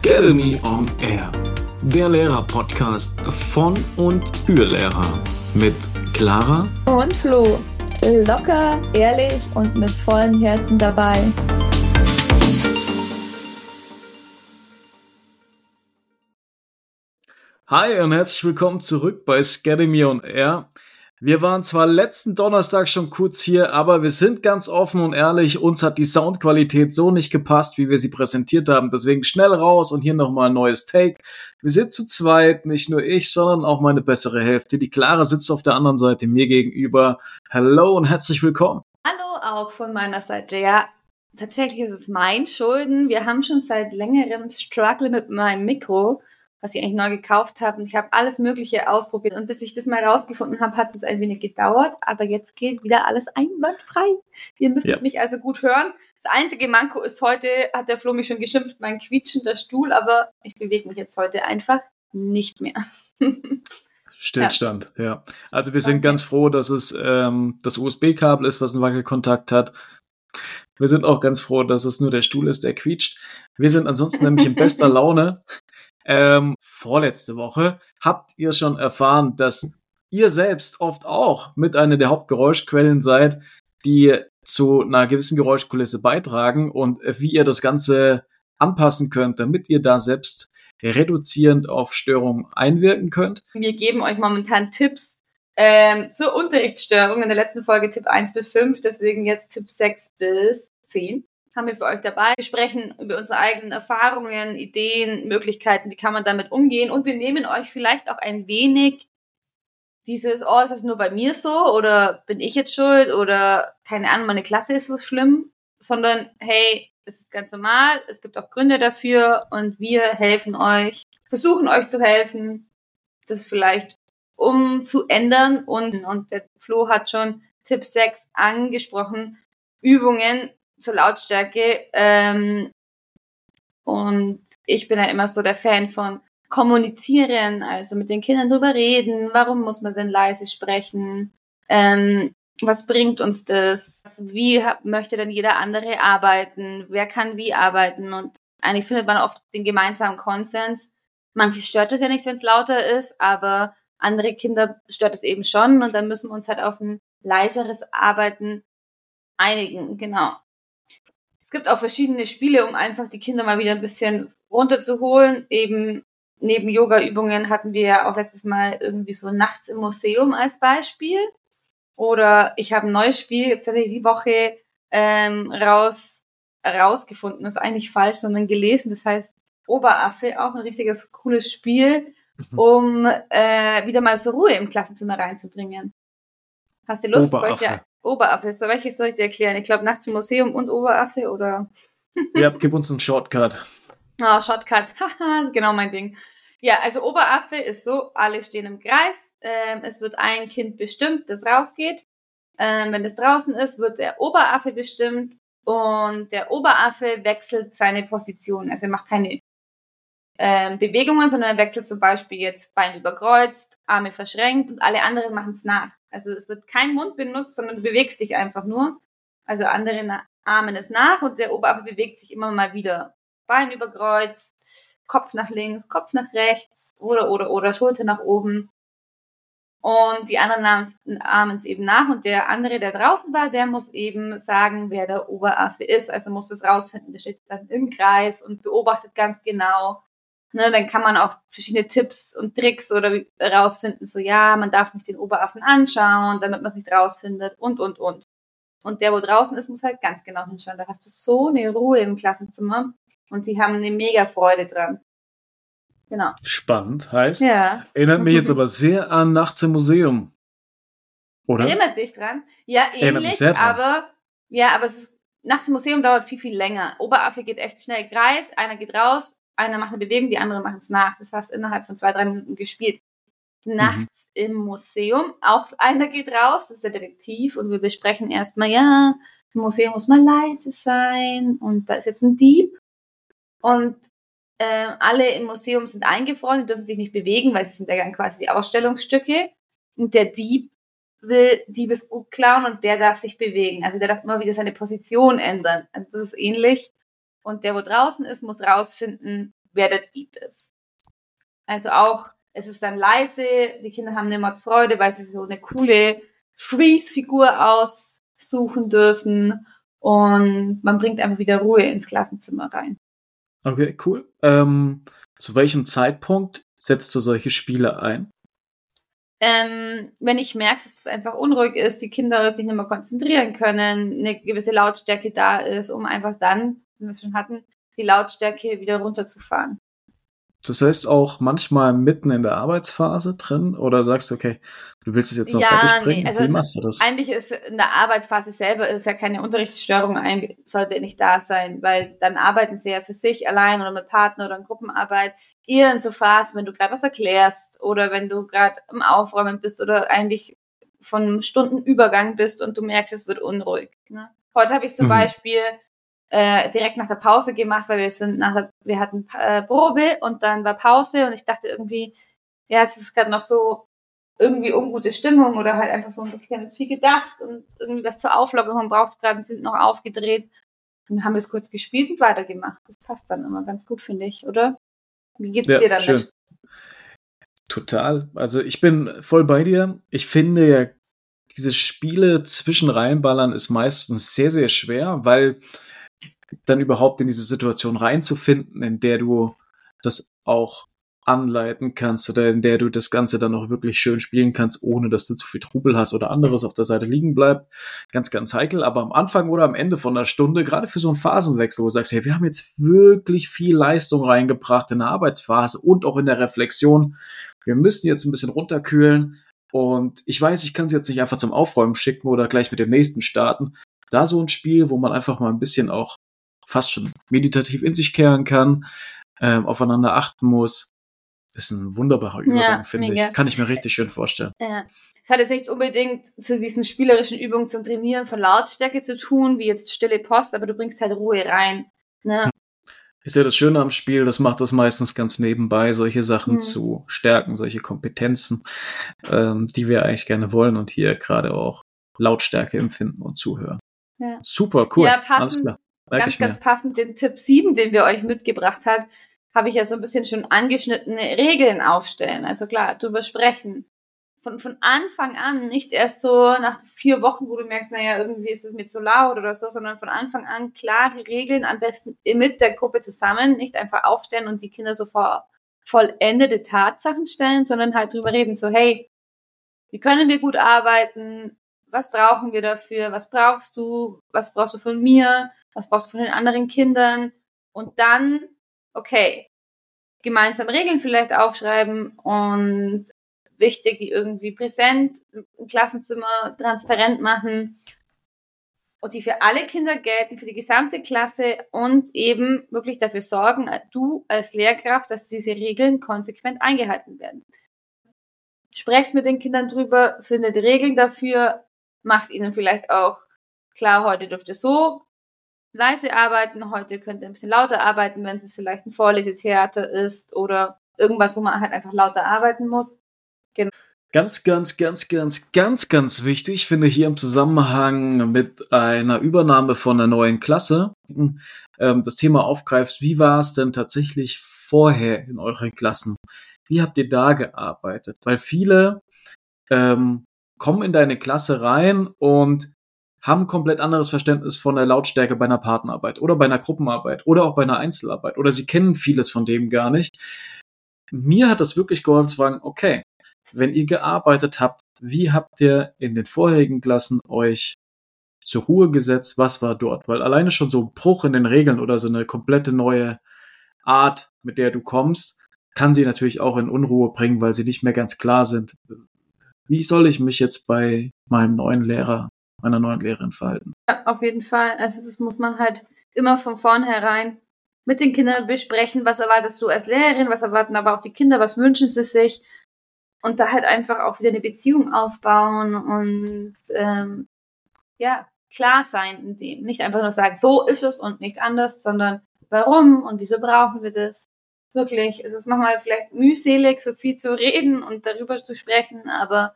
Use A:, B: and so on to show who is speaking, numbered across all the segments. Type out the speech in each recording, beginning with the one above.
A: Academy on Air, der Lehrer-Podcast von und für Lehrer mit Clara
B: und Flo. Locker, ehrlich und mit vollem Herzen dabei.
A: Hi und herzlich willkommen zurück bei Academy on Air. Wir waren zwar letzten Donnerstag schon kurz hier, aber wir sind ganz offen und ehrlich, uns hat die Soundqualität so nicht gepasst, wie wir sie präsentiert haben. Deswegen schnell raus und hier nochmal ein neues Take. Wir sind zu zweit, nicht nur ich, sondern auch meine bessere Hälfte. Die Clara sitzt auf der anderen Seite mir gegenüber. Hallo und herzlich willkommen.
B: Hallo auch von meiner Seite. Ja, tatsächlich ist es mein Schulden. Wir haben schon seit längerem Struggle mit meinem Mikro was ich eigentlich neu gekauft habe. Und ich habe alles Mögliche ausprobiert. Und bis ich das mal rausgefunden habe, hat es ein wenig gedauert. Aber jetzt geht wieder alles einwandfrei. Ihr müsstet ja. mich also gut hören. Das einzige Manko ist heute, hat der Flo mich schon geschimpft, mein quietschender Stuhl. Aber ich bewege mich jetzt heute einfach nicht mehr.
A: Stillstand, ja. ja. Also wir sind okay. ganz froh, dass es ähm, das USB-Kabel ist, was einen Wackelkontakt hat. Wir sind auch ganz froh, dass es nur der Stuhl ist, der quietscht. Wir sind ansonsten nämlich in bester Laune, ähm, vorletzte Woche habt ihr schon erfahren, dass ihr selbst oft auch mit einer der Hauptgeräuschquellen seid, die zu einer gewissen Geräuschkulisse beitragen und wie ihr das Ganze anpassen könnt, damit ihr da selbst reduzierend auf Störungen einwirken könnt.
B: Wir geben euch momentan Tipps ähm, zur Unterrichtsstörung. In der letzten Folge Tipp 1 bis 5, deswegen jetzt Tipp 6 bis 10 haben wir für euch dabei. Wir sprechen über unsere eigenen Erfahrungen, Ideen, Möglichkeiten, wie kann man damit umgehen? Und wir nehmen euch vielleicht auch ein wenig dieses, oh, ist das nur bei mir so? Oder bin ich jetzt schuld? Oder keine Ahnung, meine Klasse ist so schlimm, sondern hey, es ist ganz normal, es gibt auch Gründe dafür. Und wir helfen euch, versuchen euch zu helfen, das vielleicht umzuändern. Und, und der Flo hat schon Tipp 6 angesprochen, Übungen, zur Lautstärke. Ähm, und ich bin ja immer so der Fan von kommunizieren, also mit den Kindern drüber reden, warum muss man denn leise sprechen, ähm, was bringt uns das, wie möchte denn jeder andere arbeiten, wer kann wie arbeiten und eigentlich findet man oft den gemeinsamen Konsens. Manche stört es ja nicht, wenn es lauter ist, aber andere Kinder stört es eben schon und dann müssen wir uns halt auf ein leiseres Arbeiten einigen, genau. Es gibt auch verschiedene Spiele, um einfach die Kinder mal wieder ein bisschen runterzuholen. Eben neben Yoga-Übungen hatten wir ja auch letztes Mal irgendwie so nachts im Museum als Beispiel. Oder ich habe ein neues Spiel, jetzt habe ich die Woche ähm, raus, rausgefunden. Das ist eigentlich falsch, sondern gelesen. Das heißt Oberaffe, auch ein richtiges cooles Spiel, mhm. um äh, wieder mal so Ruhe im Klassenzimmer reinzubringen. Hast du Lust? Oberaffe. Soll ich dir, Oberaffe. So, welches soll ich dir erklären? Ich glaube, nachts im Museum und Oberaffe oder?
A: ja, gib uns einen Shortcut.
B: Ah, oh, Shortcut. Haha, genau mein Ding. Ja, also Oberaffe ist so, alle stehen im Kreis. Ähm, es wird ein Kind bestimmt, das rausgeht. Ähm, wenn es draußen ist, wird der Oberaffe bestimmt und der Oberaffe wechselt seine Position. Also er macht keine ähm, Bewegungen, sondern er wechselt zum Beispiel jetzt Bein überkreuzt, Arme verschränkt und alle anderen machen es nach. Also es wird kein Mund benutzt, sondern du bewegst dich einfach nur. Also andere ahmen es nach und der Oberarm bewegt sich immer mal wieder. Bein überkreuzt, Kopf nach links, Kopf nach rechts oder, oder, oder Schulter nach oben. Und die anderen ahmen es eben nach und der andere, der draußen war, der muss eben sagen, wer der Oberaffe ist. Also muss das rausfinden. Der steht dann im Kreis und beobachtet ganz genau, Ne, dann kann man auch verschiedene Tipps und Tricks oder rausfinden, so ja, man darf nicht den Oberaffen anschauen, damit man es nicht rausfindet und, und, und. Und der, wo draußen ist, muss halt ganz genau hinschauen. Da hast du so eine Ruhe im Klassenzimmer und sie haben eine mega Freude dran. Genau.
A: Spannend, heißt. Ja. Erinnert mich jetzt aber sehr an Nachts im Museum.
B: Oder? Erinnert dich dran? Ja, ähnlich, aber, ja, aber es ist, Nachts im Museum dauert viel, viel länger. Oberaffe geht echt schnell Kreis, einer geht raus, einer macht eine Bewegung, die andere machen es nach. Das hast innerhalb von zwei, drei Minuten gespielt. Nachts mhm. im Museum, auch einer geht raus, das ist der Detektiv und wir besprechen erstmal, ja, im Museum muss man leise sein und da ist jetzt ein Dieb und äh, alle im Museum sind eingefroren, die dürfen sich nicht bewegen, weil sie sind ja dann quasi die Ausstellungsstücke und der Dieb will Diebesgut klauen und der darf sich bewegen. Also der darf immer wieder seine Position ändern. Also das ist ähnlich. Und der, wo draußen ist, muss rausfinden, wer der Dieb ist. Also auch, es ist dann leise, die Kinder haben eine Mordsfreude, weil sie so eine coole Freeze-Figur aussuchen dürfen und man bringt einfach wieder Ruhe ins Klassenzimmer rein.
A: Okay, cool. Ähm, zu welchem Zeitpunkt setzt du solche Spiele ein?
B: Ähm, wenn ich merke, dass es einfach unruhig ist, die Kinder sich nicht mehr konzentrieren können, eine gewisse Lautstärke da ist, um einfach dann, wir schon hatten, die Lautstärke wieder runterzufahren.
A: Das heißt auch manchmal mitten in der Arbeitsphase drin oder sagst du, okay, du willst es jetzt noch
B: Ja,
A: fertig bringen?
B: nee, also
A: Wie machst du das?
B: Eigentlich ist in der Arbeitsphase selber ist ja keine Unterrichtsstörung sollte nicht da sein, weil dann arbeiten sie ja für sich allein oder mit Partner oder in Gruppenarbeit. Eher in so Phasen, wenn du gerade was erklärst oder wenn du gerade im Aufräumen bist oder eigentlich von einem Stundenübergang bist und du merkst, es wird unruhig. Ne? Heute habe ich zum
A: Mhm.
B: Beispiel äh, direkt nach der Pause gemacht, weil wir sind nach der, wir hatten äh, Probe und dann war Pause und ich dachte irgendwie, ja, es ist gerade noch so irgendwie ungute Stimmung oder halt einfach so ein bisschen ist viel gedacht und irgendwie was zur Auflockerung brauchst gerade, sind noch aufgedreht. Dann haben wir es kurz gespielt und weitergemacht. Das passt dann immer ganz gut, finde ich, oder? Wie geht's
A: Ja,
B: dir damit?
A: schön. Total. Also ich bin voll bei dir. Ich finde ja, diese Spiele zwischen reinballern ist meistens sehr, sehr schwer, weil dann überhaupt in diese Situation reinzufinden, in der du das auch anleiten kannst oder in der du das Ganze dann auch wirklich schön spielen kannst, ohne dass du zu viel Trubel hast oder anderes auf der Seite liegen bleibt. Ganz, ganz heikel. Aber am Anfang oder am Ende von einer Stunde, gerade für so einen Phasenwechsel, wo du sagst, hey, wir haben jetzt wirklich viel Leistung reingebracht in der Arbeitsphase und auch in der Reflexion. Wir müssen jetzt ein bisschen runterkühlen. Und ich weiß, ich kann es jetzt nicht einfach zum Aufräumen schicken oder gleich mit dem nächsten starten. Da so ein Spiel, wo man einfach mal ein bisschen auch fast schon meditativ in sich kehren kann, ähm, aufeinander achten muss, ist ein wunderbarer Übergang,
B: Ja,
A: finde ich. Kann ich mir richtig schön vorstellen.
B: Ja. Es hat jetzt nicht unbedingt zu diesen spielerischen Übungen zum Trainieren von Lautstärke zu tun, wie jetzt stille Post, aber du bringst halt Ruhe rein. Ne?
A: Ist ja das Schöne am Spiel, das macht das meistens ganz nebenbei, solche Sachen
B: Hm.
A: zu stärken, solche Kompetenzen, ähm, die wir eigentlich gerne wollen und hier gerade auch Lautstärke empfinden und zuhören.
B: Ja.
A: Super, cool.
B: Ja,
A: Alles
B: passend. Ganz,
A: mir.
B: ganz passend den Tipp 7, den wir euch mitgebracht hat, habe ich ja so ein bisschen schon angeschnittene Regeln aufstellen. Also klar, drüber sprechen. Von, von Anfang an, nicht erst so nach vier Wochen, wo du merkst, naja, irgendwie ist es mir zu laut oder so, sondern von Anfang an klare Regeln, am besten mit der Gruppe zusammen, nicht einfach aufstellen und die Kinder so vor vollendete Tatsachen stellen, sondern halt drüber reden, so hey, wie können wir gut arbeiten? Was brauchen wir dafür? Was brauchst du? Was brauchst du von mir? Was brauchst du von den anderen Kindern? Und dann, okay, gemeinsam Regeln vielleicht aufschreiben und wichtig, die irgendwie präsent im Klassenzimmer transparent machen und die für alle Kinder gelten, für die gesamte Klasse und eben wirklich dafür sorgen, du als Lehrkraft, dass diese Regeln konsequent eingehalten werden. Sprecht mit den Kindern drüber, findet Regeln dafür, macht ihnen vielleicht auch klar, heute dürft ihr so leise arbeiten, heute könnt ihr ein bisschen lauter arbeiten, wenn es vielleicht ein Vorlesetheater ist oder irgendwas, wo man halt einfach lauter arbeiten muss.
A: Ganz, ganz, ganz, ganz, ganz, ganz wichtig, finde ich hier im Zusammenhang mit einer Übernahme von einer neuen Klasse, ähm, das Thema aufgreifst, wie war es denn tatsächlich vorher in euren Klassen? Wie habt ihr da gearbeitet? Weil viele ähm, kommen in deine Klasse rein und haben komplett anderes Verständnis von der Lautstärke bei einer Partnerarbeit oder bei einer Gruppenarbeit oder auch bei einer Einzelarbeit oder sie kennen vieles von dem gar nicht. Mir hat das wirklich geholfen zu fragen, okay, wenn ihr gearbeitet habt, wie habt ihr in den vorherigen Klassen euch zur Ruhe gesetzt? Was war dort? Weil alleine schon so ein Bruch in den Regeln oder so eine komplette neue Art, mit der du kommst, kann sie natürlich auch in Unruhe bringen, weil sie nicht mehr ganz klar sind. Wie soll ich mich jetzt bei meinem neuen Lehrer, meiner neuen Lehrerin verhalten?
B: Ja, auf jeden Fall. Also das muss man halt immer von vornherein mit den Kindern besprechen, was erwartest du als Lehrerin, was erwarten aber auch die Kinder, was wünschen sie sich und da halt einfach auch wieder eine Beziehung aufbauen und ähm, ja, klar sein in dem. Nicht einfach nur sagen, so ist es und nicht anders, sondern warum und wieso brauchen wir das? Wirklich, es ist manchmal vielleicht mühselig, so viel zu reden und darüber zu sprechen, aber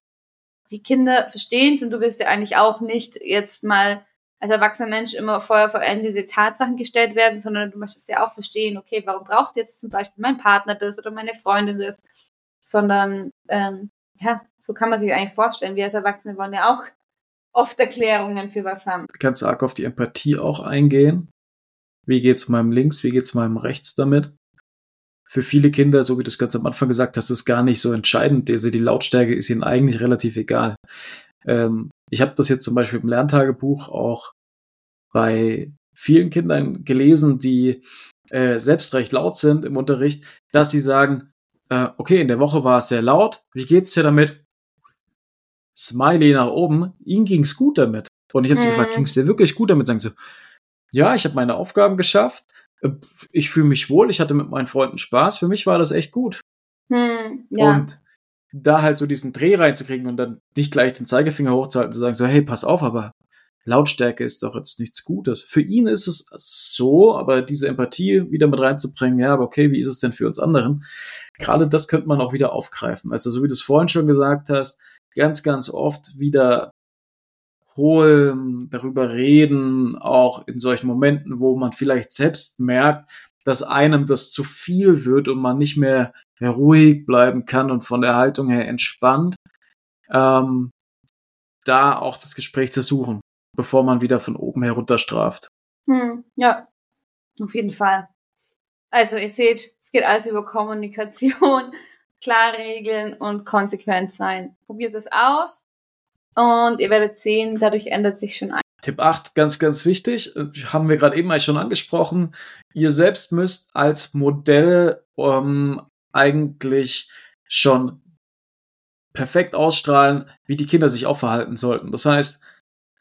B: die Kinder verstehen es und du willst ja eigentlich auch nicht jetzt mal als erwachsener Mensch immer vorher vor vollendete Tatsachen gestellt werden, sondern du möchtest ja auch verstehen, okay, warum braucht jetzt zum Beispiel mein Partner das oder meine Freundin das, sondern ähm, ja, so kann man sich eigentlich vorstellen. Wir als Erwachsene wollen ja auch oft Erklärungen für was haben.
A: Ganz arg auf die Empathie auch eingehen. Wie geht's meinem links, wie geht's meinem rechts damit? Für viele Kinder, so wie du es ganz am Anfang gesagt hast, ist gar nicht so entscheidend. Also die Lautstärke ist ihnen eigentlich relativ egal. Ähm, ich habe das jetzt zum Beispiel im Lerntagebuch auch bei vielen Kindern gelesen, die äh, selbst recht laut sind im Unterricht, dass sie sagen, äh, okay, in der Woche war es sehr laut, wie geht's dir damit? Smiley nach oben, ihnen ging's gut damit. Und ich habe sie mhm. gefragt, ging's dir wirklich gut damit? Sagen sie, ja, ich habe meine Aufgaben geschafft, ich fühle mich wohl, ich hatte mit meinen Freunden Spaß, für mich war das echt gut.
B: Mhm, ja.
A: Und da halt so diesen Dreh reinzukriegen und dann nicht gleich den Zeigefinger hochzuhalten und zu sagen, so, hey, pass auf, aber Lautstärke ist doch jetzt nichts Gutes. Für ihn ist es so, aber diese Empathie wieder mit reinzubringen, ja, aber okay, wie ist es denn für uns anderen? Gerade das könnte man auch wieder aufgreifen. Also, so wie du es vorhin schon gesagt hast, ganz, ganz oft wieder holen, darüber reden, auch in solchen Momenten, wo man vielleicht selbst merkt, dass einem das zu viel wird und man nicht mehr ruhig bleiben kann und von der Haltung her entspannt, ähm, da auch das Gespräch zu suchen bevor man wieder von oben herunter straft.
B: Hm, ja, auf jeden Fall. Also ihr seht, es geht alles über Kommunikation, klare Regeln und konsequent sein. Probiert es aus und ihr werdet sehen, dadurch ändert sich schon ein.
A: Tipp 8, ganz, ganz wichtig, äh, haben wir gerade eben eigentlich schon angesprochen. Ihr selbst müsst als Modell ähm, eigentlich schon perfekt ausstrahlen, wie die Kinder sich auch verhalten sollten. Das heißt,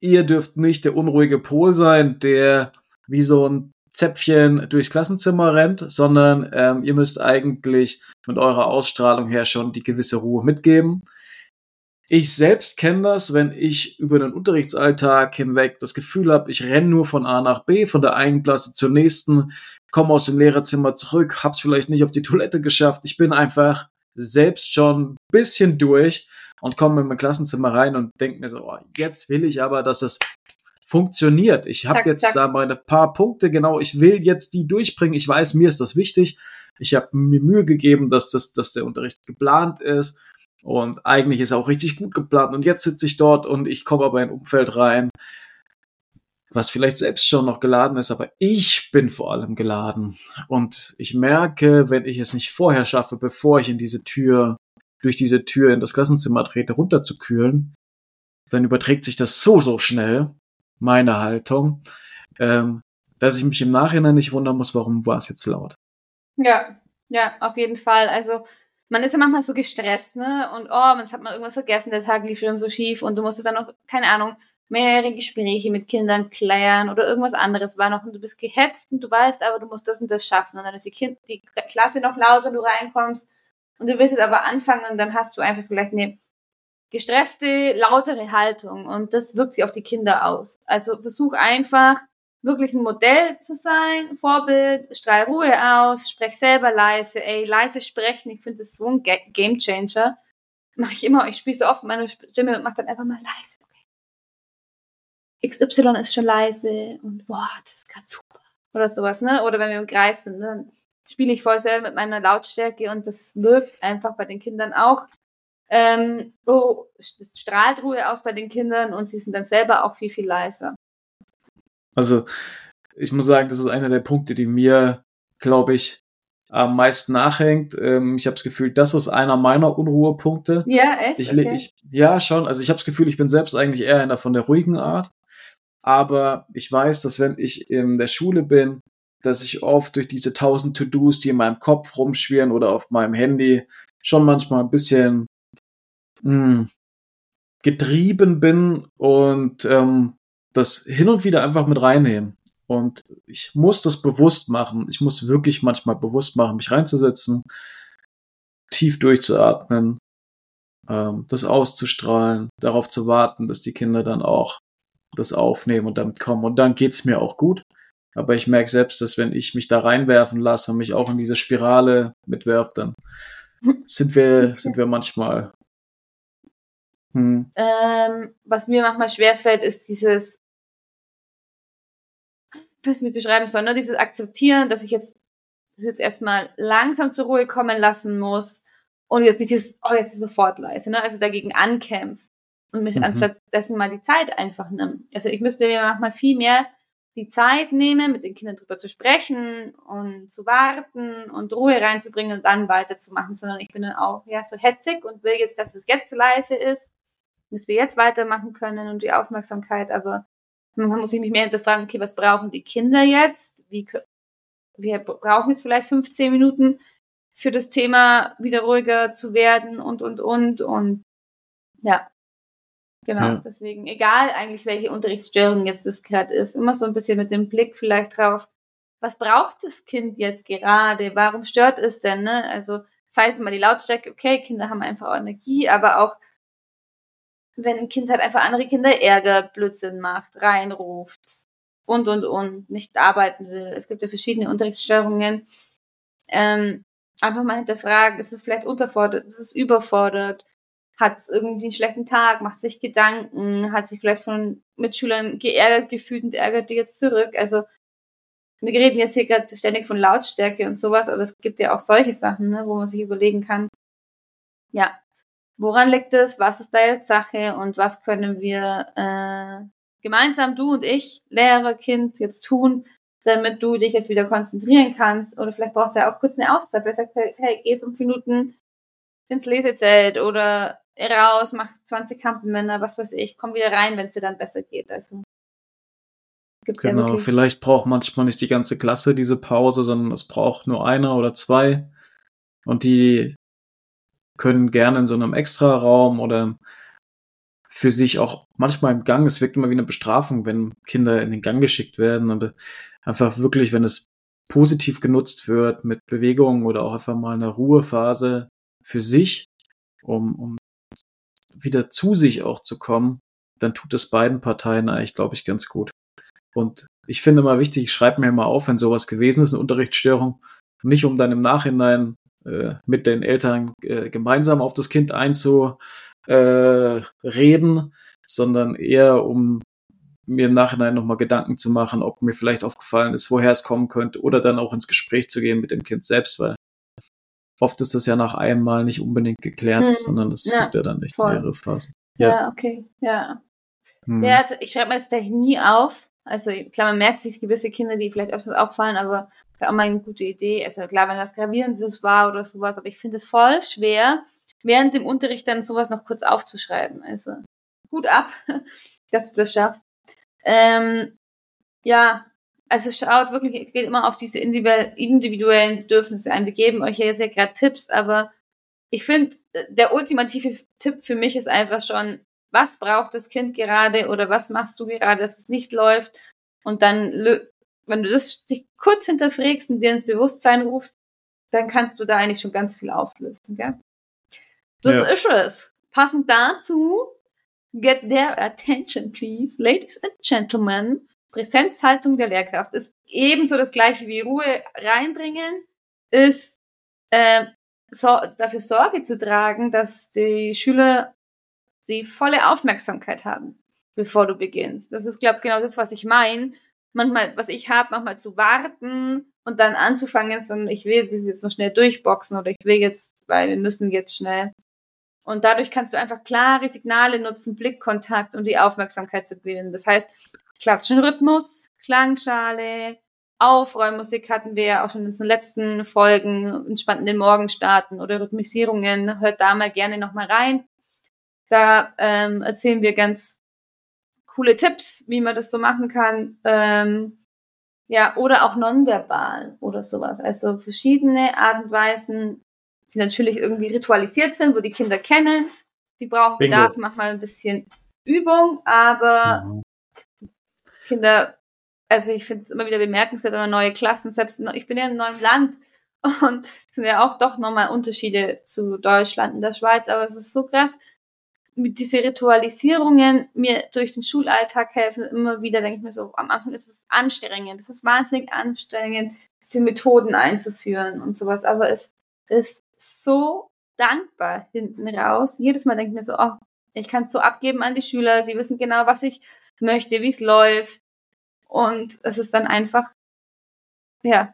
A: ihr dürft nicht der unruhige Pol sein, der wie so ein Zäpfchen durchs Klassenzimmer rennt, sondern ähm, ihr müsst eigentlich mit eurer Ausstrahlung her schon die gewisse Ruhe mitgeben. Ich selbst kenne das, wenn ich über den Unterrichtsalltag hinweg das Gefühl habe, ich renne nur von A nach B, von der einen Klasse zur nächsten, komme aus dem Lehrerzimmer zurück, hab's vielleicht nicht auf die Toilette geschafft. Ich bin einfach selbst schon ein bisschen durch und komme in mein Klassenzimmer rein und denke mir so, oh, jetzt will ich aber, dass es funktioniert. Ich habe jetzt zack. da meine paar Punkte, genau, ich will jetzt die durchbringen. Ich weiß, mir ist das wichtig. Ich habe mir Mühe gegeben, dass, das, dass der Unterricht geplant ist. Und eigentlich ist er auch richtig gut geplant. Und jetzt sitze ich dort und ich komme aber in ein Umfeld rein, was vielleicht selbst schon noch geladen ist, aber ich bin vor allem geladen. Und ich merke, wenn ich es nicht vorher schaffe, bevor ich in diese Tür durch diese Tür in das Klassenzimmer trete, runterzukühlen, dann überträgt sich das so, so schnell, meine Haltung, ähm, dass ich mich im Nachhinein nicht wundern muss, warum war es jetzt laut.
B: Ja, ja, auf jeden Fall. Also man ist ja manchmal so gestresst, ne? Und oh, man hat mal irgendwas vergessen, der Tag lief schon so schief und du musst dann noch, keine Ahnung, mehrere Gespräche mit Kindern klären oder irgendwas anderes war noch und du bist gehetzt und du weißt aber, du musst das und das schaffen. Und dann ist die, kind, die Klasse noch laut, wenn du reinkommst und du willst jetzt aber anfangen und dann hast du einfach vielleicht eine gestresste, lautere Haltung und das wirkt sich auf die Kinder aus. Also versuch einfach wirklich ein Modell zu sein, Vorbild, strahl Ruhe aus, sprech selber leise, ey, leise sprechen, ich finde das so ein Game Changer. Mache ich immer, ich spiele so oft meine Stimme und mach dann einfach mal leise. Okay. XY ist schon leise und boah, das ist gerade super. Oder sowas, ne? Oder wenn wir im Kreis sind, ne? dann spiele ich voll selber mit meiner Lautstärke und das wirkt einfach bei den Kindern auch. Ähm, oh, das strahlt Ruhe aus bei den Kindern und sie sind dann selber auch viel, viel leiser.
A: Also, ich muss sagen, das ist einer der Punkte, die mir, glaube ich, am meisten nachhängt. Ähm, ich habe das Gefühl, das ist einer meiner Unruhepunkte.
B: Ja, echt?
A: Ich, okay. ich, ja, schon. Also ich habe das Gefühl, ich bin selbst eigentlich eher einer von der ruhigen Art. Aber ich weiß, dass wenn ich in der Schule bin, dass ich oft durch diese tausend To-Dos, die in meinem Kopf rumschwirren oder auf meinem Handy, schon manchmal ein bisschen mh, hm, getrieben bin und ähm, das hin und wieder einfach mit reinnehmen. Und ich muss das bewusst machen. Ich muss wirklich manchmal bewusst machen, mich reinzusetzen, tief durchzuatmen, ähm, das auszustrahlen, darauf zu warten, dass die Kinder dann auch das aufnehmen und damit kommen. Und dann geht's mir auch gut. Aber ich merke selbst, dass wenn ich mich da reinwerfen lasse und mich auch in diese Spirale mitwerfe, dann sind wir, sind wir manchmal.
B: Hm. Ähm, was mir manchmal schwerfällt, ist dieses ich weiß nicht, wie ich beschreiben soll, nur dieses Akzeptieren, dass ich jetzt das jetzt erstmal langsam zur Ruhe kommen lassen muss und jetzt nicht dieses, oh, jetzt ist sofort leise, ne? Also dagegen ankämpft und mich mhm. anstatt dessen mal die Zeit einfach nimmt. Also ich müsste mir manchmal viel mehr die Zeit nehmen, mit den Kindern drüber zu sprechen und zu warten und Ruhe reinzubringen und dann weiterzumachen, sondern ich bin dann auch ja so hetzig und will jetzt, dass es jetzt leise ist, dass wir jetzt weitermachen können und die Aufmerksamkeit, aber man muss sich mehr hinterfragen, okay, was brauchen die Kinder jetzt? Wie, wir brauchen jetzt vielleicht 15 Minuten für das Thema wieder ruhiger zu werden und, und, und, und ja, Genau, ja. deswegen, egal eigentlich, welche Unterrichtsstörung jetzt das gerade ist, immer so ein bisschen mit dem Blick vielleicht drauf, was braucht das Kind jetzt gerade? Warum stört es denn? Ne? Also, das heißt immer die Lautstärke, okay, Kinder haben einfach Energie, aber auch wenn ein Kind halt einfach andere Kinder ärgert, Blödsinn macht, reinruft und und und nicht arbeiten will. Es gibt ja verschiedene Unterrichtsstörungen. Ähm, einfach mal hinterfragen, ist es vielleicht unterfordert, ist es überfordert? hat irgendwie einen schlechten Tag, macht sich Gedanken, hat sich vielleicht von Mitschülern geärgert gefühlt und ärgert die jetzt zurück. Also wir reden jetzt hier gerade ständig von Lautstärke und sowas, aber es gibt ja auch solche Sachen, ne, wo man sich überlegen kann, ja, woran liegt es, was ist da jetzt Sache und was können wir äh, gemeinsam, du und ich, Lehrer, Kind, jetzt tun, damit du dich jetzt wieder konzentrieren kannst. Oder vielleicht brauchst du ja auch kurz eine Auszeit. Vielleicht sagst du, hey, geh fünf Minuten ins Lesezelt oder raus, mach 20 Kampelmänner, was weiß ich, komm wieder rein, wenn es dir dann besser geht. Also
A: gibt genau, ja vielleicht braucht manchmal nicht die ganze Klasse diese Pause, sondern es braucht nur einer oder zwei. Und die können gerne in so einem Extraraum oder für sich auch manchmal im Gang, es wirkt immer wie eine Bestrafung, wenn Kinder in den Gang geschickt werden, aber einfach wirklich, wenn es positiv genutzt wird mit Bewegungen oder auch einfach mal eine Ruhephase für sich, um, um wieder zu sich auch zu kommen, dann tut es beiden Parteien eigentlich, glaube ich, ganz gut. Und ich finde mal wichtig, ich schreibe mir mal auf, wenn sowas gewesen ist, eine Unterrichtsstörung, nicht um dann im Nachhinein äh, mit den Eltern äh, gemeinsam auf das Kind einzureden, sondern eher um mir im Nachhinein nochmal Gedanken zu machen, ob mir vielleicht aufgefallen ist, woher es kommen könnte, oder dann auch ins Gespräch zu gehen mit dem Kind selbst, weil oft ist das ja nach einmal nicht unbedingt geklärt, hm. sondern das ja, gibt ja dann nicht voll. mehrere Phasen.
B: Ja. ja, okay, ja. Hm. Ja, ich schreibe mir das gleich nie auf. Also klar, man merkt sich gewisse Kinder, die vielleicht öfters auffallen, aber auch mal eine gute Idee. Also klar, wenn das Gravierendes war oder sowas, aber ich finde es voll schwer, während dem Unterricht dann sowas noch kurz aufzuschreiben. Also gut ab, dass du das schaffst. Ähm, ja, also schaut wirklich, geht immer auf diese individuellen Bedürfnisse ein. Wir geben euch ja jetzt ja gerade Tipps, aber ich finde, der ultimative Tipp für mich ist einfach schon, was braucht das Kind gerade oder was machst du gerade, dass es nicht läuft? Und dann, wenn du das dich kurz hinterfragst und dir ins Bewusstsein rufst, dann kannst du da eigentlich schon ganz viel auflösen, gell? Das ja. ist es. Passend dazu, get their attention, please, ladies and gentlemen. Präsenzhaltung der Lehrkraft ist ebenso das gleiche wie Ruhe reinbringen, ist äh, so, dafür Sorge zu tragen, dass die Schüler die volle Aufmerksamkeit haben, bevor du beginnst. Das ist, glaube ich, genau das, was ich meine. Manchmal, was ich habe, manchmal zu warten und dann anzufangen, sondern ich will das jetzt noch schnell durchboxen oder ich will jetzt, weil wir müssen jetzt schnell. Und dadurch kannst du einfach klare Signale nutzen, Blickkontakt, um die Aufmerksamkeit zu gewinnen. Das heißt, klassischen Rhythmus, Klangschale, Aufräummusik hatten wir ja auch schon in den letzten Folgen, entspannt in den Morgen starten oder Rhythmisierungen. Hört da mal gerne nochmal rein. Da ähm, erzählen wir ganz coole Tipps, wie man das so machen kann. Ähm, ja, oder auch nonverbal oder sowas. Also verschiedene Art und Weisen, die natürlich irgendwie ritualisiert sind, wo die Kinder kennen. Die brauchen Bingo. Bedarf manchmal ein bisschen Übung, aber mhm. Kinder, also ich finde es immer wieder bemerkenswert, wenn man neue Klassen, selbst ich bin ja in einem neuen Land und es sind ja auch doch nochmal Unterschiede zu Deutschland und der Schweiz, aber es ist so krass, mit diese Ritualisierungen mir durch den Schulalltag helfen immer wieder, denke ich mir so, am Anfang ist es anstrengend, es ist wahnsinnig anstrengend, diese Methoden einzuführen und sowas, aber es ist so dankbar hinten raus. Jedes Mal denke ich mir so, oh, ich kann es so abgeben an die Schüler, sie wissen genau, was ich möchte, wie es läuft. und es ist dann einfach, ja,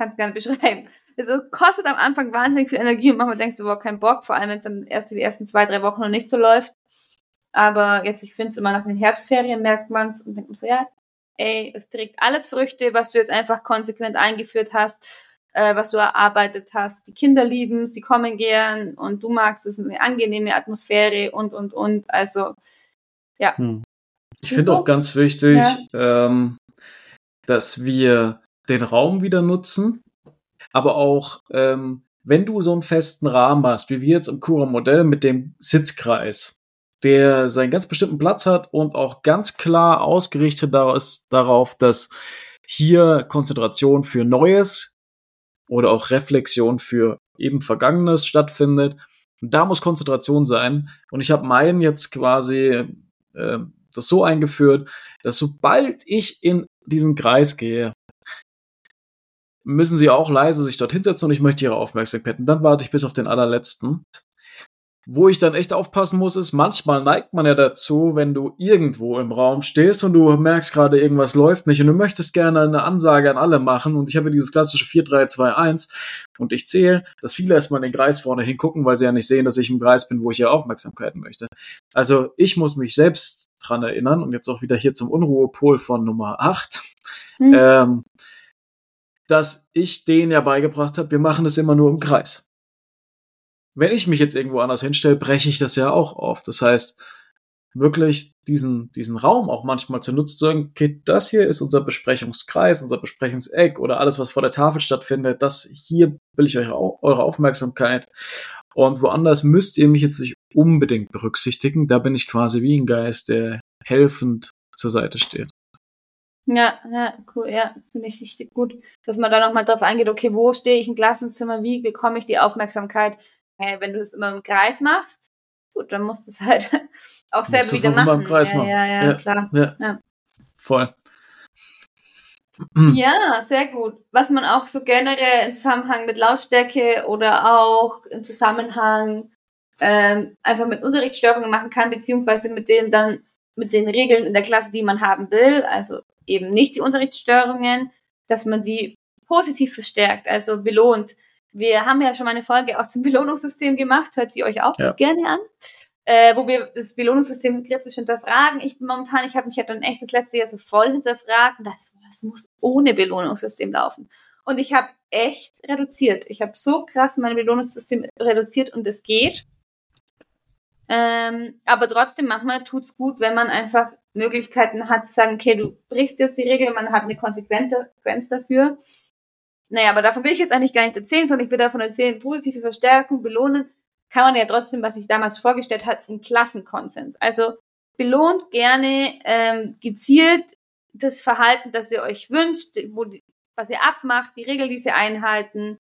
B: kann es gar nicht beschreiben. Es kostet am Anfang wahnsinnig viel Energie und manchmal denkst du überhaupt keinen Bock, vor allem wenn es dann erst die ersten zwei, drei Wochen noch nicht so läuft. Aber jetzt, ich finde es immer nach den Herbstferien merkt man es und denkt man so, ja, ey, es trägt alles Früchte, was du jetzt einfach konsequent eingeführt hast, äh, was du erarbeitet hast. Die Kinder lieben, sie kommen gern und du magst es, eine angenehme Atmosphäre und, und, und. Also, ja. Hm.
A: Ich finde auch ganz wichtig, ja. ähm, dass wir den Raum wieder nutzen, aber auch, ähm, wenn du so einen festen Rahmen hast, wie wir jetzt im Cura-Modell mit dem Sitzkreis, der seinen ganz bestimmten Platz hat und auch ganz klar ausgerichtet ist darauf, dass hier Konzentration für Neues oder auch Reflexion für eben Vergangenes stattfindet. Da muss Konzentration sein. Und ich habe meinen jetzt quasi äh, das so eingeführt, dass sobald ich in diesen Kreis gehe, müssen sie auch leise sich dort hinsetzen und ich möchte ihre Aufmerksamkeit. Und dann warte ich bis auf den allerletzten. Wo ich dann echt aufpassen muss, ist, manchmal neigt man ja dazu, wenn du irgendwo im Raum stehst und du merkst gerade, irgendwas läuft nicht und du möchtest gerne eine Ansage an alle machen und ich habe dieses klassische 4, 3, 2, 1 und ich zähle, dass viele erstmal in den Kreis vorne hingucken, weil sie ja nicht sehen, dass ich im Kreis bin, wo ich ihre Aufmerksamkeit möchte. Also ich muss mich selbst dran erinnern und jetzt auch wieder hier zum Unruhepol von Nummer 8. Mhm. Ähm, dass ich denen ja beigebracht habe, wir machen das immer nur im Kreis. Wenn ich mich jetzt irgendwo anders hinstelle, breche ich das ja auch auf. Das heißt, wirklich diesen, diesen Raum auch manchmal zu nutzen, zu sagen, okay, das hier ist unser Besprechungskreis, unser Besprechungseck oder alles, was vor der Tafel stattfindet, das hier will ich euch eure Aufmerksamkeit. Und woanders müsst ihr mich jetzt nicht unbedingt berücksichtigen. Da bin ich quasi wie ein Geist, der helfend zur Seite steht.
B: Ja, ja, cool, ja, finde ich richtig gut, dass man da nochmal drauf eingeht, okay, wo stehe ich im Klassenzimmer, wie bekomme ich die Aufmerksamkeit? Hey, wenn du es immer im Kreis machst, gut, dann musst du es halt auch selber wieder machen. Immer im Kreis
A: ja, machen. Ja, ja, ja, klar. Ja. ja. Voll.
B: Ja, sehr gut. Was man auch so generell im Zusammenhang mit Lautstärke oder auch im Zusammenhang ähm, einfach mit Unterrichtsstörungen machen kann, beziehungsweise mit denen dann mit den Regeln in der Klasse, die man haben will, also eben nicht die Unterrichtsstörungen, dass man die positiv verstärkt, also belohnt. Wir haben ja schon mal eine Folge auch zum Belohnungssystem gemacht, hört die euch auch ja. gerne an, äh, wo wir das Belohnungssystem kritisch hinterfragen. Ich bin momentan, ich habe mich ja dann echt das letzte Jahr so voll hinterfragt und das, das muss ohne Belohnungssystem laufen. Und ich habe echt reduziert. Ich habe so krass mein Belohnungssystem reduziert und es geht. Ähm, aber trotzdem, manchmal tut's gut, wenn man einfach Möglichkeiten hat zu sagen, okay, du brichst jetzt die Regel, man hat eine Konsequenz dafür. Naja, aber davon will ich jetzt eigentlich gar nicht erzählen, sondern ich will davon erzählen, positive Verstärkung, belohnen, kann man ja trotzdem, was ich damals vorgestellt hat, ein Klassenkonsens. Also belohnt gerne ähm, gezielt das Verhalten, das ihr euch wünscht, wo, was ihr abmacht, die Regel, die sie einhalten,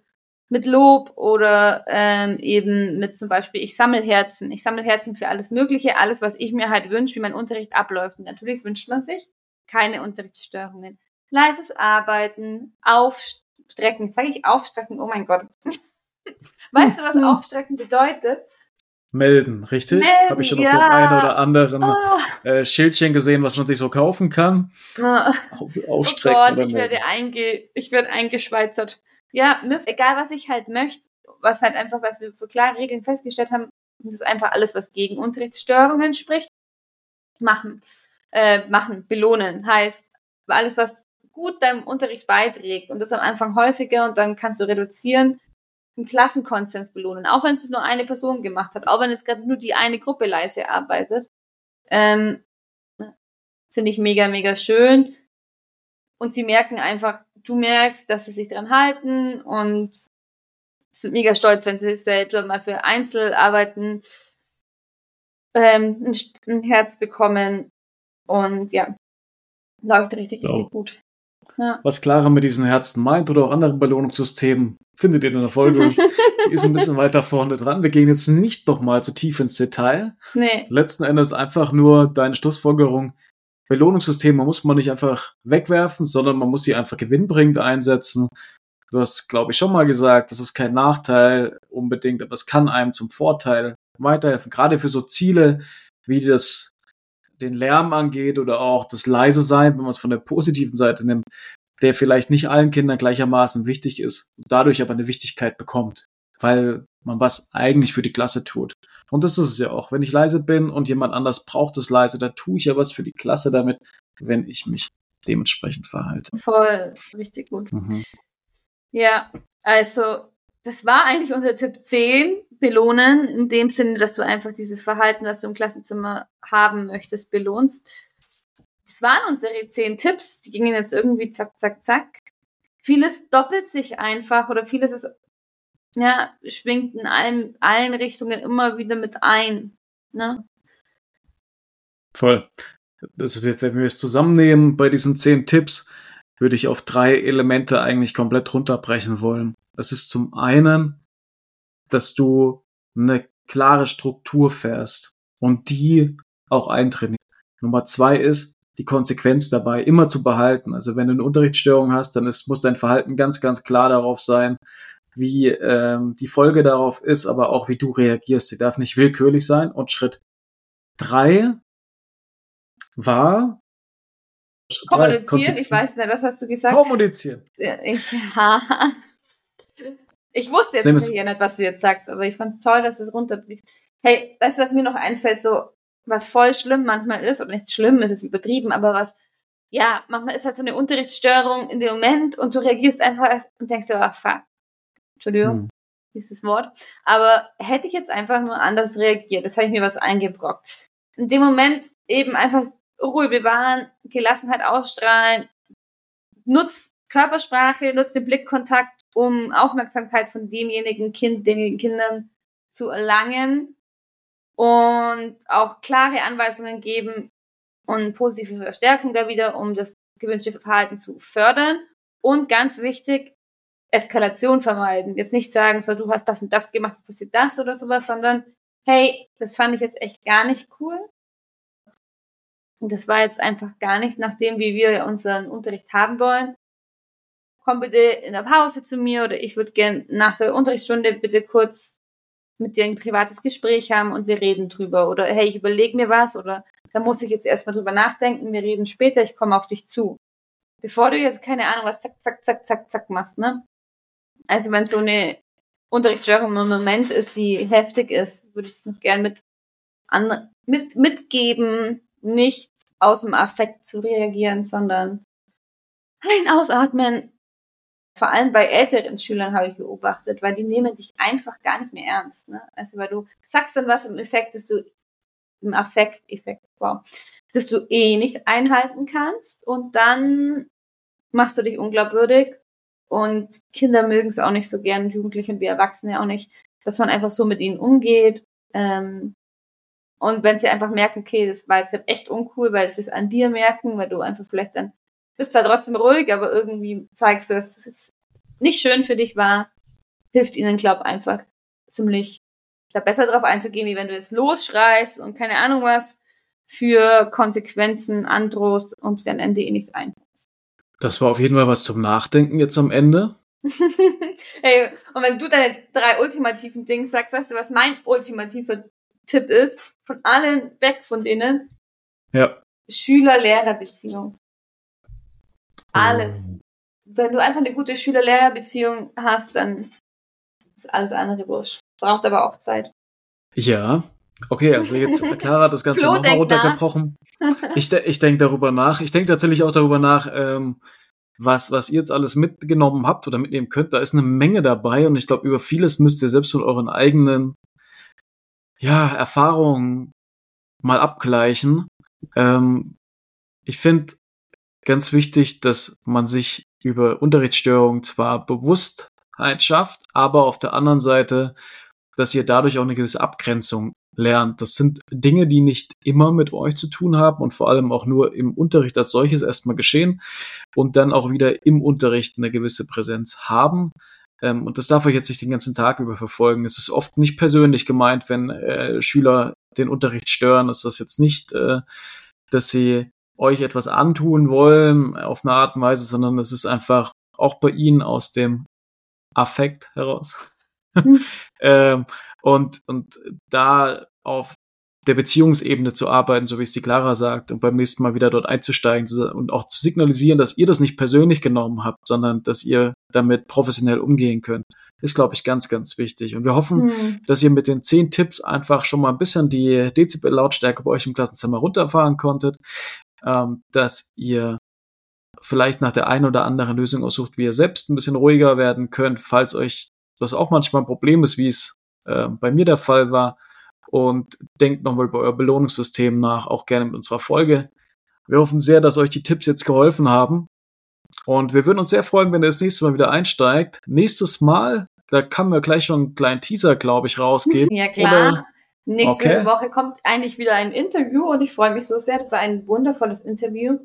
B: mit Lob oder ähm, eben mit zum Beispiel, ich sammle Herzen. Ich sammle Herzen für alles Mögliche, alles, was ich mir halt wünsche, wie mein Unterricht abläuft. Und natürlich wünscht man sich keine Unterrichtsstörungen. Leises Arbeiten, Aufstrecken. Sage ich Aufstrecken? Oh mein Gott. weißt du, was Aufstrecken bedeutet?
A: Melden, richtig? Habe ich schon ja. auf dem einen oder anderen oh. äh, Schildchen gesehen, was man sich so kaufen kann. Oh.
B: Aufstrecken oh Gott, ich werde, einge ich werde eingeschweizert. Ja, egal was ich halt möchte, was halt einfach, was wir für klare Regeln festgestellt haben, das ist einfach alles, was gegen Unterrichtsstörungen spricht, machen. Äh, machen, belohnen. Heißt, alles, was gut deinem Unterricht beiträgt und das am Anfang häufiger und dann kannst du reduzieren, im Klassenkonsens belohnen. Auch wenn es nur eine Person gemacht hat, auch wenn es gerade nur die eine Gruppe leise arbeitet. Ähm, Finde ich mega, mega schön. Und sie merken einfach, du merkst, dass sie sich dran halten und sind mega stolz, wenn sie selbst mal für Einzelarbeiten ähm, ein, ein Herz bekommen. Und ja, läuft richtig, richtig oh. gut.
A: Ja. Was Clara mit diesen Herzen meint oder auch anderen Belohnungssystemen, findet ihr in der Folge. Die ist ein bisschen weiter vorne dran. Wir gehen jetzt nicht nochmal zu tief ins Detail. Nee. Letzten Endes einfach nur deine Schlussfolgerung. Belohnungssysteme muss man nicht einfach wegwerfen, sondern man muss sie einfach gewinnbringend einsetzen. Du hast, glaube ich, schon mal gesagt, das ist kein Nachteil unbedingt, aber es kann einem zum Vorteil weiterhelfen. Gerade für so Ziele wie das, den Lärm angeht oder auch das leise sein, wenn man es von der positiven Seite nimmt, der vielleicht nicht allen Kindern gleichermaßen wichtig ist, dadurch aber eine Wichtigkeit bekommt, weil man was eigentlich für die Klasse tut. Und das ist es ja auch. Wenn ich leise bin und jemand anders braucht es leise, da tue ich ja was für die Klasse damit, wenn ich mich dementsprechend verhalte.
B: Voll, richtig gut. Mhm. Ja, also das war eigentlich unser Tipp 10, belohnen, in dem Sinne, dass du einfach dieses Verhalten, was du im Klassenzimmer haben möchtest, belohnst. Das waren unsere 10 Tipps, die gingen jetzt irgendwie zack, zack, zack. Vieles doppelt sich einfach oder vieles ist, ja, schwingt in allen, allen Richtungen immer wieder mit ein. Ne?
A: Voll. Das, wenn wir es zusammennehmen bei diesen zehn Tipps, würde ich auf drei Elemente eigentlich komplett runterbrechen wollen. Das ist zum einen, dass du eine klare Struktur fährst und die auch eintrainierst. Nummer zwei ist, die Konsequenz dabei immer zu behalten. Also wenn du eine Unterrichtsstörung hast, dann ist, muss dein Verhalten ganz, ganz klar darauf sein, wie ähm, die Folge darauf ist, aber auch wie du reagierst. Sie darf nicht willkürlich sein. Und Schritt drei war
B: kommunizieren. Ich weiß nicht, was hast du gesagt?
A: Kommunizieren.
B: Ich, ja. ich wusste jetzt hier nicht, was du jetzt sagst, aber ich fand es toll, dass du es runterbrichst. Hey, weißt du, was mir noch einfällt, so was voll schlimm manchmal ist, oder nicht schlimm, ist jetzt übertrieben, aber was, ja, manchmal ist halt so eine Unterrichtsstörung in dem Moment und du reagierst einfach und denkst dir, ach fuck, Entschuldigung, hm. dieses Wort, aber hätte ich jetzt einfach nur anders reagiert, das habe ich mir was eingebrockt. In dem Moment eben einfach Ruhe bewahren, Gelassenheit ausstrahlen, nutz Körpersprache, nutz den Blickkontakt, um Aufmerksamkeit von demjenigen Kind, denjenigen Kindern zu erlangen und auch klare Anweisungen geben und positive Verstärkung da wieder, um das gewünschte Verhalten zu fördern. Und ganz wichtig, Eskalation vermeiden. Jetzt nicht sagen, so, du hast das und das gemacht, passiert das oder sowas, sondern, hey, das fand ich jetzt echt gar nicht cool. Und das war jetzt einfach gar nicht nach dem, wie wir unseren Unterricht haben wollen. Komm bitte in der Pause zu mir oder ich würde gern nach der Unterrichtsstunde bitte kurz mit dir ein privates Gespräch haben und wir reden drüber. Oder hey, ich überlege mir was oder da muss ich jetzt erstmal drüber nachdenken, wir reden später, ich komme auf dich zu. Bevor du jetzt, keine Ahnung, was zack, zack, zack, zack, zack machst, ne? Also wenn so eine Unterrichtsstörung im Moment ist, die heftig ist, würde ich es noch gern mit, an, mit mitgeben, nicht aus dem Affekt zu reagieren, sondern ein Ausatmen. Vor allem bei älteren Schülern habe ich beobachtet, weil die nehmen dich einfach gar nicht mehr ernst. Ne? Also weil du sagst dann was im Effekt, dass du im Affekt, Effekt, wow, dass du eh nicht einhalten kannst und dann machst du dich unglaubwürdig und Kinder mögen es auch nicht so gern, Jugendliche wie Erwachsene auch nicht, dass man einfach so mit ihnen umgeht. Ähm, und wenn sie einfach merken, okay, das war jetzt echt uncool, weil sie es an dir merken, weil du einfach vielleicht dann bist zwar trotzdem ruhig, aber irgendwie zeigst du, dass es nicht schön für dich war, hilft ihnen, glaub einfach ziemlich da besser drauf einzugehen, wie wenn du jetzt losschreist und keine Ahnung was für Konsequenzen androhst und dann Ende eh nichts einfällt.
A: Das war auf jeden Fall was zum Nachdenken jetzt am Ende.
B: hey, und wenn du deine drei ultimativen Dinge sagst, weißt du, was mein ultimativer Tipp ist, von allen weg von denen.
A: Ja.
B: Schüler-Lehrer-Beziehung. Alles. Oh. Wenn du einfach eine gute Schüler-Lehrer-Beziehung hast, dann ist alles andere wurscht. Braucht aber auch Zeit.
A: Ja. Okay, also jetzt Clara hat das Ganze nochmal runtergebrochen. ich, ich denke darüber nach. Ich denke tatsächlich auch darüber nach, ähm, was, was ihr jetzt alles mitgenommen habt oder mitnehmen könnt. Da ist eine Menge dabei und ich glaube, über vieles müsst ihr selbst mit euren eigenen ja, Erfahrungen mal abgleichen. Ähm, ich finde ganz wichtig, dass man sich über Unterrichtsstörungen zwar Bewusstheit schafft, aber auf der anderen Seite, dass ihr dadurch auch eine gewisse Abgrenzung lernt. Das sind Dinge, die nicht immer mit euch zu tun haben und vor allem auch nur im Unterricht als solches erstmal geschehen und dann auch wieder im Unterricht eine gewisse Präsenz haben. Ähm, und das darf euch jetzt nicht den ganzen Tag über verfolgen. Es ist oft nicht persönlich gemeint, wenn äh, Schüler den Unterricht stören. Es ist jetzt nicht, äh, dass sie euch etwas antun wollen auf eine Art und Weise, sondern es ist einfach auch bei ihnen aus dem Affekt heraus. Mhm. ähm, und, und da auf der Beziehungsebene zu arbeiten, so wie es die Clara sagt, und beim nächsten Mal wieder dort einzusteigen und auch zu signalisieren, dass ihr das nicht persönlich genommen habt, sondern dass ihr damit professionell umgehen könnt, ist, glaube ich, ganz, ganz wichtig. Und wir hoffen, mhm. dass ihr mit den zehn Tipps einfach schon mal ein bisschen die Dezibel-Lautstärke bei euch im Klassenzimmer runterfahren konntet, ähm, dass ihr vielleicht nach der einen oder anderen Lösung aussucht, wie ihr selbst ein bisschen ruhiger werden könnt, falls euch das auch manchmal ein Problem ist, wie es äh, bei mir der Fall war. Und denkt nochmal über euer Belohnungssystem nach, auch gerne mit unserer Folge. Wir hoffen sehr, dass euch die Tipps jetzt geholfen haben. Und wir würden uns sehr freuen, wenn ihr das nächste Mal wieder einsteigt. Nächstes Mal, da kann mir gleich schon einen kleinen Teaser, glaube ich, rausgeben.
B: Ja, klar. Oder Nächste okay. Woche kommt eigentlich wieder ein Interview und ich freue mich so sehr. Das war ein wundervolles Interview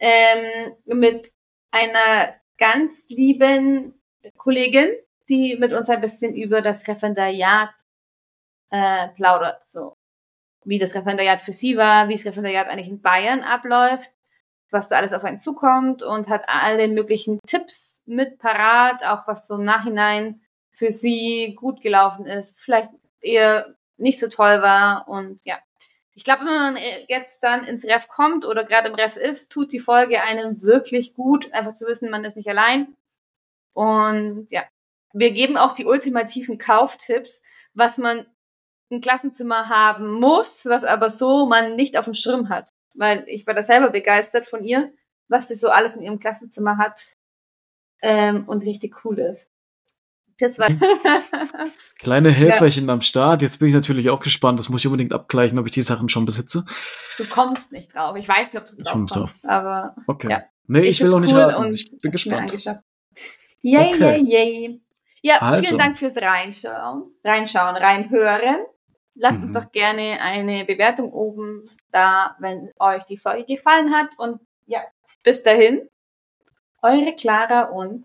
B: ähm, mit einer ganz lieben Kollegin, die mit uns ein bisschen über das Referendariat äh, plaudert. So wie das Referendariat für sie war, wie das Referendariat eigentlich in Bayern abläuft, was da alles auf einen zukommt und hat alle möglichen Tipps mit parat, auch was so im Nachhinein für sie gut gelaufen ist, vielleicht eher nicht so toll war und ja, ich glaube, wenn man jetzt dann ins Ref kommt oder gerade im Ref ist, tut die Folge einem wirklich gut, einfach zu wissen, man ist nicht allein. Und ja, wir geben auch die ultimativen Kauftipps, was man im Klassenzimmer haben muss, was aber so man nicht auf dem Schirm hat. Weil ich war da selber begeistert von ihr, was sie so alles in ihrem Klassenzimmer hat ähm, und richtig cool ist. Das war.
A: Kleine Helferchen ja. am Start. Jetzt bin ich natürlich auch gespannt. Das muss ich unbedingt abgleichen, ob ich die Sachen schon besitze.
B: Du kommst nicht drauf. Ich weiß nicht, ob du drauf ich kommst, drauf. aber.
A: Okay. Ja. Nee, ich, ich will noch nicht cool raten. Ich bin gespannt.
B: Yay, okay. yay, yay. Ja, also. vielen Dank fürs Reinschauen, Reinschauen, Reinhören. Lasst mhm. uns doch gerne eine Bewertung oben da, wenn euch die Folge gefallen hat. Und ja, bis dahin, eure Clara und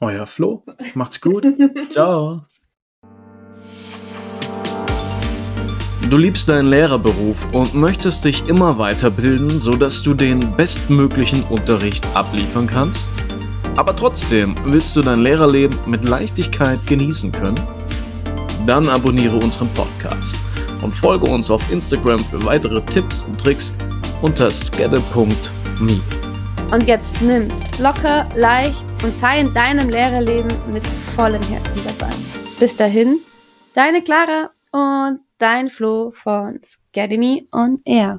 A: euer Flo. Macht's gut. Ciao.
C: Du liebst deinen Lehrerberuf und möchtest dich immer weiterbilden, sodass du den bestmöglichen Unterricht abliefern kannst? Aber trotzdem willst du dein Lehrerleben mit Leichtigkeit genießen können? Dann abonniere unseren Podcast und folge uns auf Instagram für weitere Tipps und Tricks unter skedde.me.
B: Und jetzt nimm's locker, leicht und sei in deinem Lehrerleben mit vollem Herzen dabei. Bis dahin, deine Clara und dein Flo von Scademy on Air.